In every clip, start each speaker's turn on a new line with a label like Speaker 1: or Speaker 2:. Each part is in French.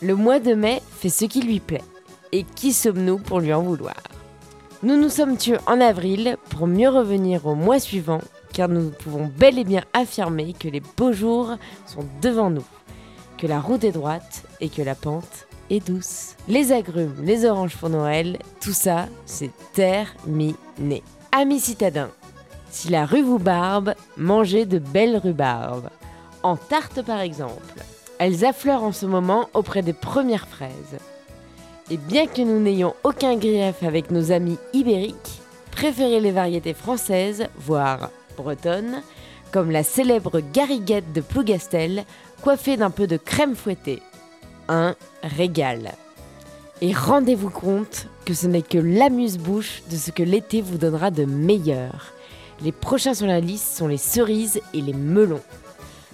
Speaker 1: Le mois de mai fait ce qui lui plaît. Et qui sommes-nous pour lui en vouloir? Nous nous sommes tués en avril pour mieux revenir au mois suivant, car nous pouvons bel et bien affirmer que les beaux jours sont devant nous, que la route est droite et que la pente est douce. Les agrumes, les oranges pour Noël, tout ça, c'est terminé. Amis citadins, si la rue vous barbe, mangez de belles rhubarbes. En tarte par exemple. Elles affleurent en ce moment auprès des premières fraises. Et bien que nous n'ayons aucun grief avec nos amis ibériques, préférez les variétés françaises, voire bretonnes, comme la célèbre gariguette de Plougastel, coiffée d'un peu de crème fouettée. Un régal. Et rendez-vous compte que ce n'est que l'amuse-bouche de ce que l'été vous donnera de meilleur. Les prochains sur la liste sont les cerises et les melons.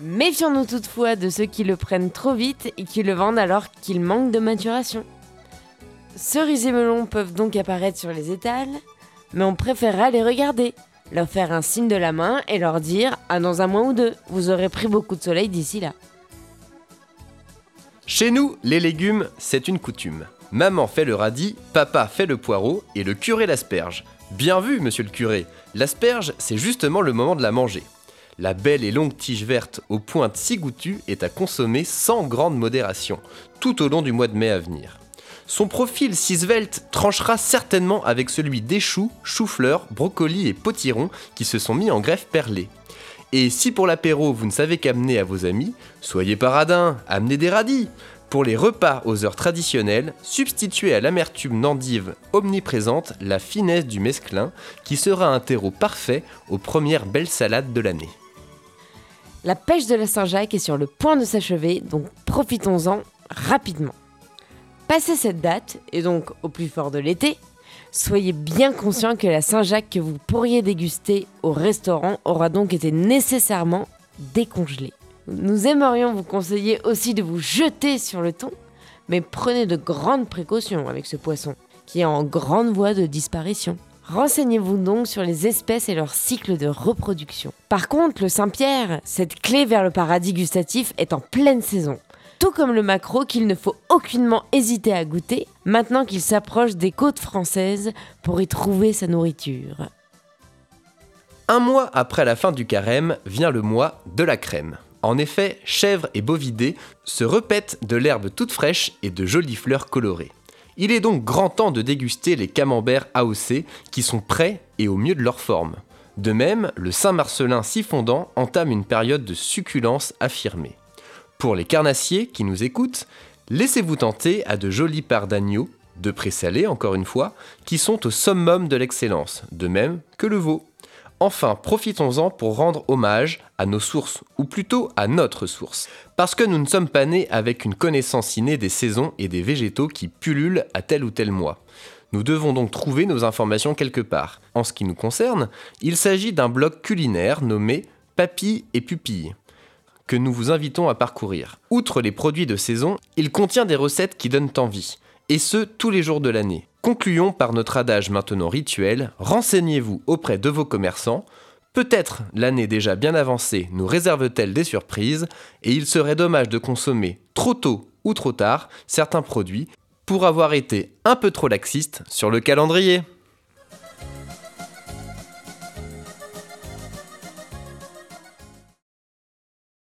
Speaker 1: Méfions-nous toutefois de ceux qui le prennent trop vite et qui le vendent alors qu'il manque de maturation. Cerises et melons peuvent donc apparaître sur les étals, mais on préférera les regarder, leur faire un signe de la main et leur dire Ah, dans un mois ou deux, vous aurez pris beaucoup de soleil d'ici là.
Speaker 2: Chez nous, les légumes, c'est une coutume. Maman fait le radis, papa fait le poireau et le curé l'asperge. Bien vu, monsieur le curé, l'asperge, c'est justement le moment de la manger. La belle et longue tige verte aux pointes si goûtues est à consommer sans grande modération, tout au long du mois de mai à venir. Son profil si svelte tranchera certainement avec celui des choux, choux-fleurs, brocolis et potirons qui se sont mis en greffe perlée. Et si pour l'apéro vous ne savez qu'amener à vos amis, soyez paradins, amenez des radis. Pour les repas aux heures traditionnelles, substituez à l'amertume n'endive omniprésente la finesse du mesclin qui sera un terreau parfait aux premières belles salades de l'année.
Speaker 1: La pêche de la Saint-Jacques est sur le point de s'achever, donc profitons-en rapidement. Passé cette date, et donc au plus fort de l'été, soyez bien conscient que la Saint-Jacques que vous pourriez déguster au restaurant aura donc été nécessairement décongelée. Nous aimerions vous conseiller aussi de vous jeter sur le thon, mais prenez de grandes précautions avec ce poisson, qui est en grande voie de disparition. Renseignez-vous donc sur les espèces et leur cycle de reproduction. Par contre, le Saint-Pierre, cette clé vers le paradis gustatif, est en pleine saison. Tout comme le maquereau qu'il ne faut aucunement hésiter à goûter, maintenant qu'il s'approche des côtes françaises pour y trouver sa nourriture.
Speaker 2: Un mois après la fin du carême vient le mois de la crème. En effet, chèvres et bovidés se repètent de l'herbe toute fraîche et de jolies fleurs colorées. Il est donc grand temps de déguster les camemberts AOC qui sont prêts et au mieux de leur forme. De même, le Saint-Marcelin si fondant entame une période de succulence affirmée. Pour les carnassiers qui nous écoutent, laissez-vous tenter à de jolis parts d'agneau, de présalés encore une fois, qui sont au summum de l'excellence, de même que le veau. Enfin, profitons-en pour rendre hommage à nos sources, ou plutôt à notre source. Parce que nous ne sommes pas nés avec une connaissance innée des saisons et des végétaux qui pullulent à tel ou tel mois. Nous devons donc trouver nos informations quelque part. En ce qui nous concerne, il s'agit d'un blog culinaire nommé Papilles et Pupilles que nous vous invitons à parcourir. Outre les produits de saison, il contient des recettes qui donnent envie, et ce tous les jours de l'année. Concluons par notre adage maintenant rituel, renseignez-vous auprès de vos commerçants, peut-être l'année déjà bien avancée nous réserve-t-elle des surprises, et il serait dommage de consommer trop tôt ou trop tard certains produits pour avoir été un peu trop laxiste sur le calendrier.